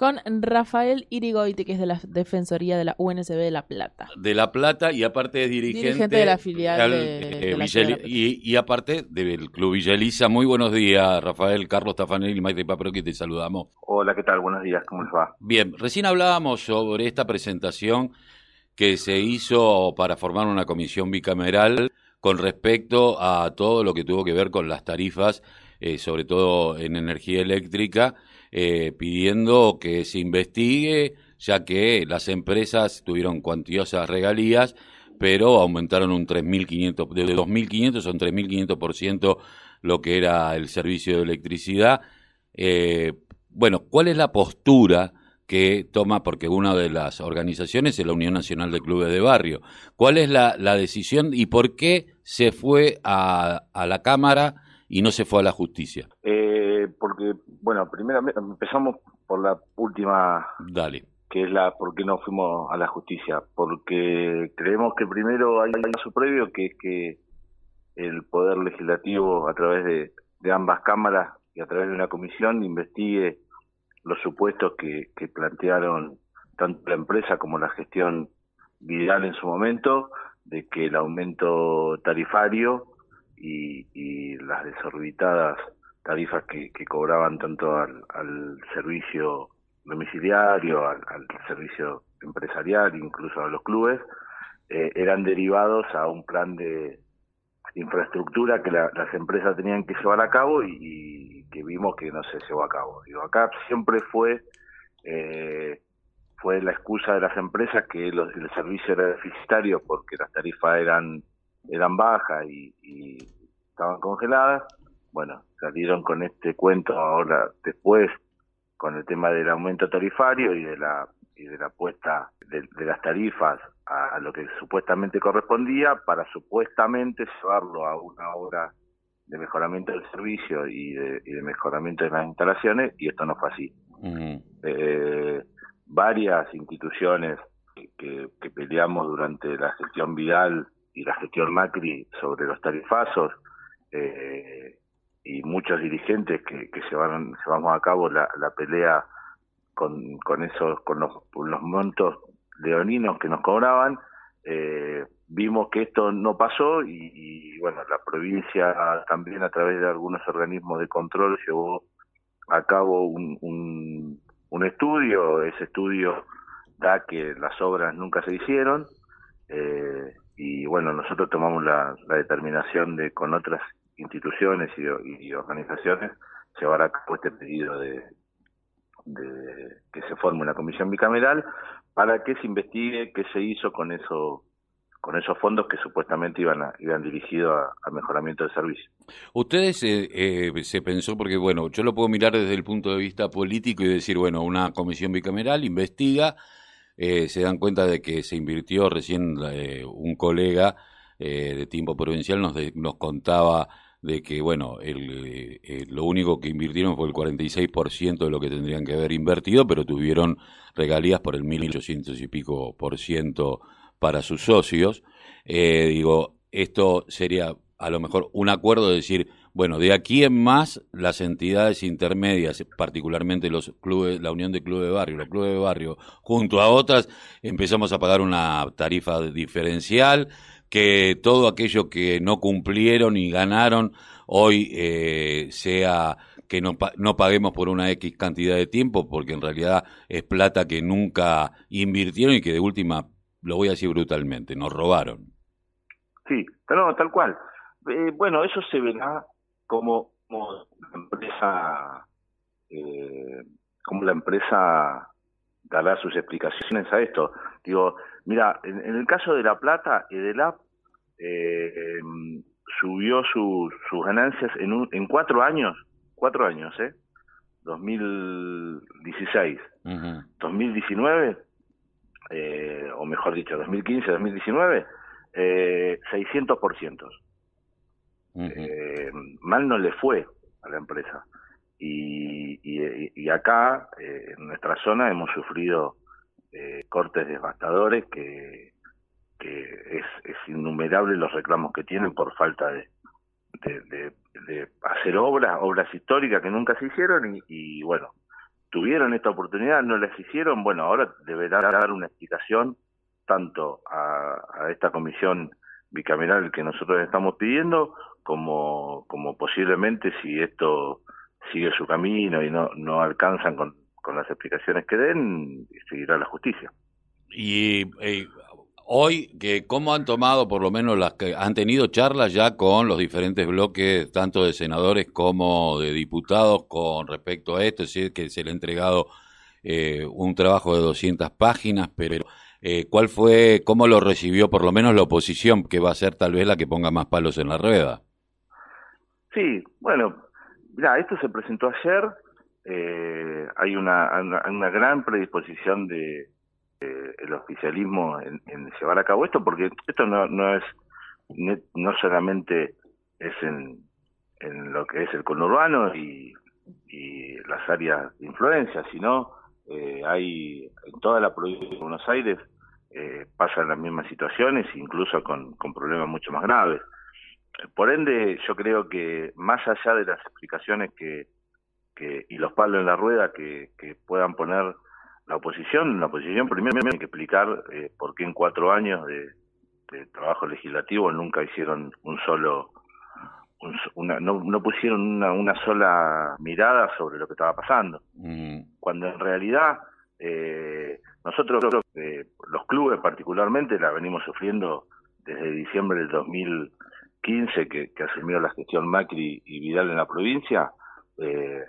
con Rafael Irigoiti, que es de la Defensoría de la UNSB de La Plata. De La Plata y aparte es dirigente, Dirigente de la filial de- eh, de la Villa y, y aparte del Club Villa Elisa. Muy buenos días, Rafael, Carlos Tafanel y Maite Paproqui, te saludamos. Hola, ¿qué tal? Buenos días, ¿cómo les va? Bien, recién hablábamos sobre esta presentación que se hizo para formar una comisión bicameral con respecto a todo lo que tuvo que ver con las tarifas, eh, sobre todo en energía eléctrica, eh, pidiendo que se investigue, ya que las empresas tuvieron cuantiosas regalías, pero aumentaron un 3.500, de 2.500 a un 3.500% lo que era el servicio de electricidad. Eh, bueno, ¿cuál es la postura que toma, porque una de las organizaciones es la Unión Nacional de Clubes de Barrio? ¿Cuál es la, la decisión y por qué se fue a, a la Cámara y no se fue a la justicia? Eh, porque, bueno, primero empezamos por la última, Dale. que es la por qué no fuimos a la justicia. Porque creemos que primero hay un paso previo, que es que el Poder Legislativo, a través de, de ambas cámaras y a través de una comisión, investigue los supuestos que, que plantearon tanto la empresa como la gestión Vidal en su momento, de que el aumento tarifario y, y las desorbitadas tarifas que, que cobraban tanto al, servicio domiciliario, al, servicio empresarial, incluso a los clubes, eh, eran derivados a un plan de infraestructura que la- las empresas tenían que llevar a cabo y, que vimos que no se llevó a cabo. Digo, acá siempre fue eh, fue la excusa de las empresas que los- el servicio era deficitario porque las tarifas eran eran bajas y estaban congeladas. Bueno, salieron con este cuento ahora después con el tema del aumento tarifario y de la y de la puesta de, de las tarifas a, a lo que supuestamente correspondía para supuestamente llevarlo a una obra de mejoramiento del servicio y de, y de mejoramiento de las instalaciones y esto no fue así. Eh, varias instituciones que, que- que peleamos durante la gestión Vidal y la gestión Macri sobre los tarifazos eh, y muchos dirigentes que, que llevaron llevamos a cabo la, pelea con, con esos con los, los montos leoninos que nos cobraban eh, vimos que esto no pasó y, y, bueno la provincia también a través de algunos organismos de control llevó a cabo un, un, un estudio. Ese estudio da que las obras nunca se hicieron eh, y bueno nosotros tomamos la, la determinación de con otras instituciones y, y organizaciones llevar a cabo este pedido de, de que se forme una comisión bicameral para que se investigue qué se hizo con eso con esos fondos que supuestamente iban a, iban dirigidos a, a mejoramiento del servicio. Ustedes eh, eh, se pensó, porque bueno, yo lo puedo mirar desde el punto de vista político y decir, bueno, una comisión bicameral investiga, eh, se dan cuenta de que se invirtió recién eh, un colega eh, de tiempo provincial nos, de- nos contaba de que, bueno, el, eh, lo único que invirtieron fue el 46% de lo que tendrían que haber invertido, pero tuvieron regalías por el 1.800 y pico por ciento para sus socios. Eh, digo, esto sería a lo mejor un acuerdo de decir, bueno, de aquí en más las entidades intermedias, particularmente los clubes, la Unión de Clubes de Barrio, los clubes de barrio, junto a otras, empezamos a pagar una tarifa diferencial, que todo aquello que no cumplieron y ganaron hoy eh, sea que no, no paguemos por una X cantidad de tiempo, porque en realidad es plata que nunca invirtieron y que de última, lo voy a decir brutalmente, nos robaron. Sí, pero tal cual. Eh, bueno, eso se verá como, la empresa, eh, como la empresa dará sus explicaciones a esto. Digo, mira, en, en el caso de La Plata, Edelap eh, em, subió su- sus ganancias en, un- en cuatro años, cuatro años, ¿eh? 2016, Ujú. 2019, eh, o mejor dicho, 2015, 2019, eh, 600%. Ujú. Eh, mal no le fue a la empresa. Y, y, y acá, eh, en nuestra zona, hemos sufrido eh, cortes devastadores que, que es, es innumerable los reclamos que tienen por falta de, de, hacer obras, obras históricas que nunca se hicieron y, bueno, tuvieron esta oportunidad, no las hicieron, bueno, ahora deberá dar una explicación tanto a, esta comisión bicameral que nosotros estamos pidiendo, como, como posiblemente si esto sigue su camino y no, no alcanzan con, con las explicaciones que den, seguirá la justicia. Y eh, hoy, que ¿cómo han tomado, por lo menos las que han tenido charlas ya con los diferentes bloques, tanto de senadores como de diputados, con respecto a esto? Es decir, que se le ha entregado eh, un trabajo de 200 páginas, pero eh, ¿cuál fue, cómo lo recibió por lo menos la oposición, que va a ser tal vez la que ponga más palos en la rueda? Sí, bueno, mira, esto se presentó ayer, eh, hay una, una, gran predisposición de el oficialismo en, llevar a cabo esto, porque esto no, no es no solamente es en, en lo que es el conurbano y, y las áreas de influencia, sino eh, hay en toda la provincia de Buenos Aires eh, pasan las mismas situaciones, incluso con, con problemas mucho más graves. Por ende, yo creo que más allá de las explicaciones que, que y los palos en la rueda que, que puedan poner la oposición, la oposición primero tiene que explicar eh, por qué en cuatro años de, trabajo legislativo nunca hicieron un solo, una, no, no, pusieron una, una, sola mirada sobre lo que estaba pasando. Mm. Cuando en realidad eh, nosotros, eh, los clubes particularmente, la venimos sufriendo desde diciembre del 2015 que, que asumió la gestión Macri y Vidal en la provincia. Eh,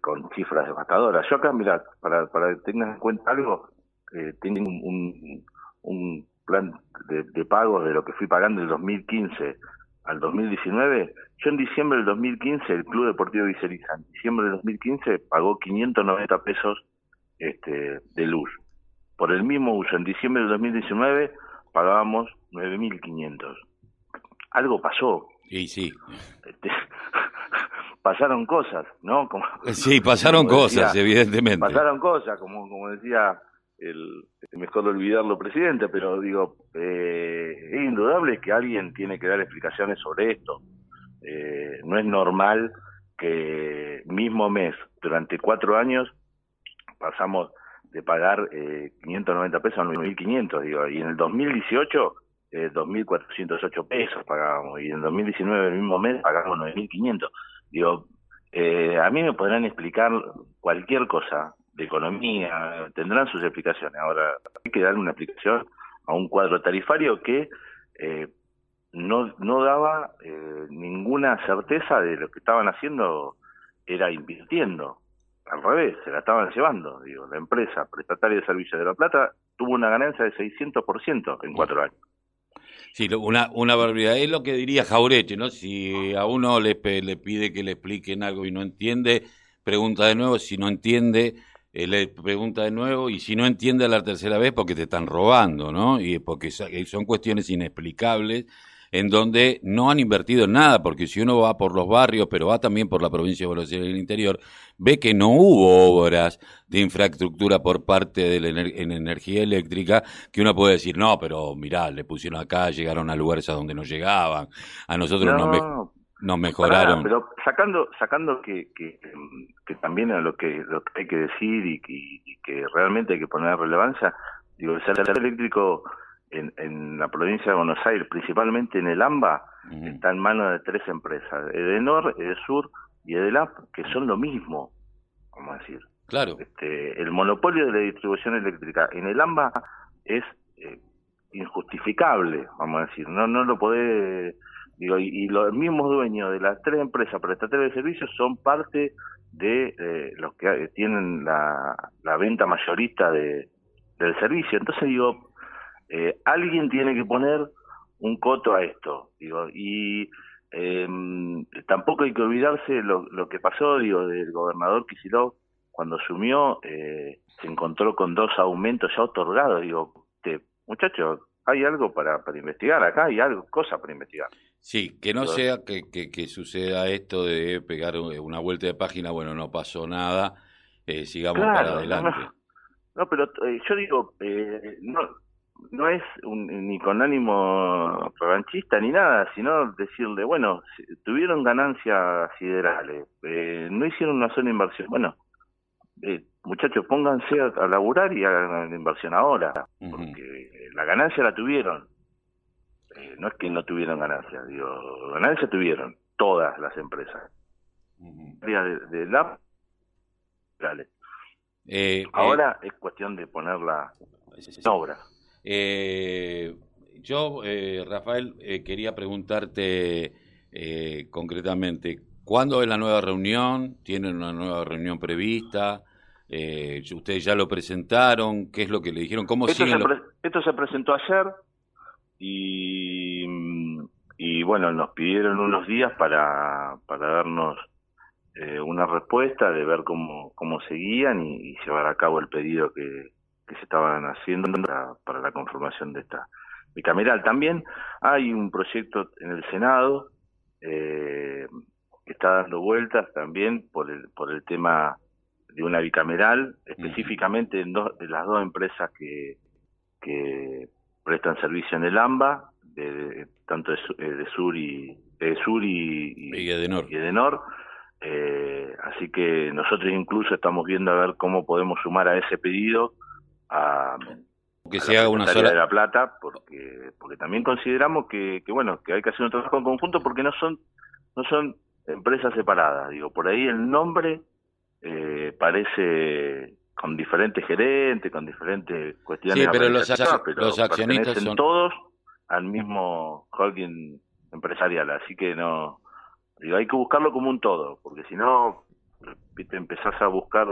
con cifras devastadoras. Yo acá, mira, para, para que tengas en cuenta algo, eh, tengo un, un, plan de, de pagos de lo que fui pagando del 2015 al 2019. Yo en diciembre del 2015, el Club Deportivo Viceriza, en diciembre del 2015 pagó 590 pesos este, de luz. Por el mismo uso, en diciembre del 2019 pagábamos 9.500. Algo pasó. Sí, sí. Este, pasaron cosas, ¿no? Como, sí, pasaron cosas, evidentemente. Pasaron cosas, como, como decía el, mejor olvidarlo presidente, pero digo, eh, es indudable que alguien tiene que dar explicaciones sobre esto. Eh, no es normal que mismo mes, durante cuatro años, pasamos de pagar eh, 590 pesos a 9.500, digo, y en el 2018 eh, 2.408 pesos pagábamos, y en el 2019 el mismo mes pagamos 9.500. Digo, eh, a mí me podrán explicar cualquier cosa de economía, tendrán sus explicaciones. Ahora, hay que darle una explicación a un cuadro tarifario que eh, no, no daba eh, ninguna certeza de lo que estaban haciendo era invirtiendo. Al revés, se la estaban llevando. Digo, la empresa prestataria de servicios de La Plata tuvo una ganancia de 600% en cuatro años. Sí, una, una barbaridad. Es lo que diría Jaureche, ¿no? Si a uno le, le pide que le expliquen algo y no entiende, pregunta de nuevo. Si no entiende, eh, le pregunta de nuevo. Y si no entiende a la tercera vez, porque te están robando, ¿no? Y porque son cuestiones inexplicables en donde no han invertido en nada, porque si uno va por los barrios, pero va también por la provincia de Buenos Aires del interior, ve que no hubo obras de infraestructura por parte de la en energía eléctrica, que uno puede decir, no, pero mirá, le pusieron acá, llegaron a lugares a donde no llegaban, a nosotros no, nos, mejoraron. pero sacando sacando que, que, que también a lo que, lo que hay que decir y que, y que realmente hay que poner relevancia, digo, el sector eléctrico en, la provincia de Buenos Aires, principalmente en el AMBA, está en manos de tres empresas, Edenor, Edesur y Edelap, que son lo mismo, vamos a decir. Claro. Este, el monopolio de la distribución eléctrica en el AMBA es eh, injustificable, vamos a decir, no no lo puede digo y, los mismos dueños de las tres empresas prestatarias de servicios son parte de eh, los que tienen la, la venta mayorista de, del servicio. Entonces digo, eh, alguien tiene que poner un coto a esto, digo, y eh, tampoco hay que olvidarse lo, lo, que pasó, digo, del gobernador Kicillof cuando asumió, eh, se encontró con dos aumentos ya otorgados, digo, muchachos, hay algo para, para investigar acá, hay algo, cosa para investigar. Sí, que no sea que, que, suceda esto de pegar una vuelta de página, bueno, no pasó nada, eh, sigamos para adelante. No, pero eh, yo digo, eh, no, no es ni con ánimo revanchista ni nada, sino decirle, bueno, tuvieron ganancias siderales, eh, no hicieron una sola inversión. Bueno, eh, muchachos, pónganse a, laburar y hagan la inversión ahora, porque la ganancia la tuvieron. Eh, no es que no tuvieron ganancia, digo, ganancia tuvieron todas las empresas. de, de la ahora es cuestión de ponerla en obra. Yo, Rafael, quería preguntarte concretamente, ¿Cuándo es la nueva reunión? ¿Tienen una nueva reunión prevista? Eh, ¿Ustedes ya lo presentaron? ¿Qué es lo que le dijeron? ¿Cómo esto, se esto se presentó ayer y, y bueno, nos pidieron unos días para, para darnos eh, una respuesta, de ver cómo, cómo seguían y, llevar a cabo el pedido que, que se estaban haciendo para, para la conformación de esta bicameral. También hay un proyecto en el Senado eh, que está dando vueltas también por el, por el tema de una bicameral, específicamente en, las dos empresas que, que prestan servicio en el AMBA, de, tanto de, eh, Sur y de Sur y, y, Edenor. Eh, así que nosotros incluso estamos viendo a ver cómo podemos sumar a ese pedido a que se haga una sola de la plata porque porque también consideramos que, que bueno que hay que hacer un trabajo en conjunto porque no son no son empresas separadas. Digo, por ahí el nombre eh, parece con diferentes gerentes, con diferentes cuestiones. Sí, pero los, los accionistas son todos al mismo holding empresarial, así que no, digo, hay que buscarlo como un todo, porque si no, te empezás a buscar,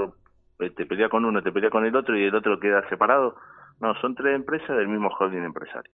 te pelea con uno, te pelea con el otro y el otro queda separado. No, son tres empresas del mismo holding empresario.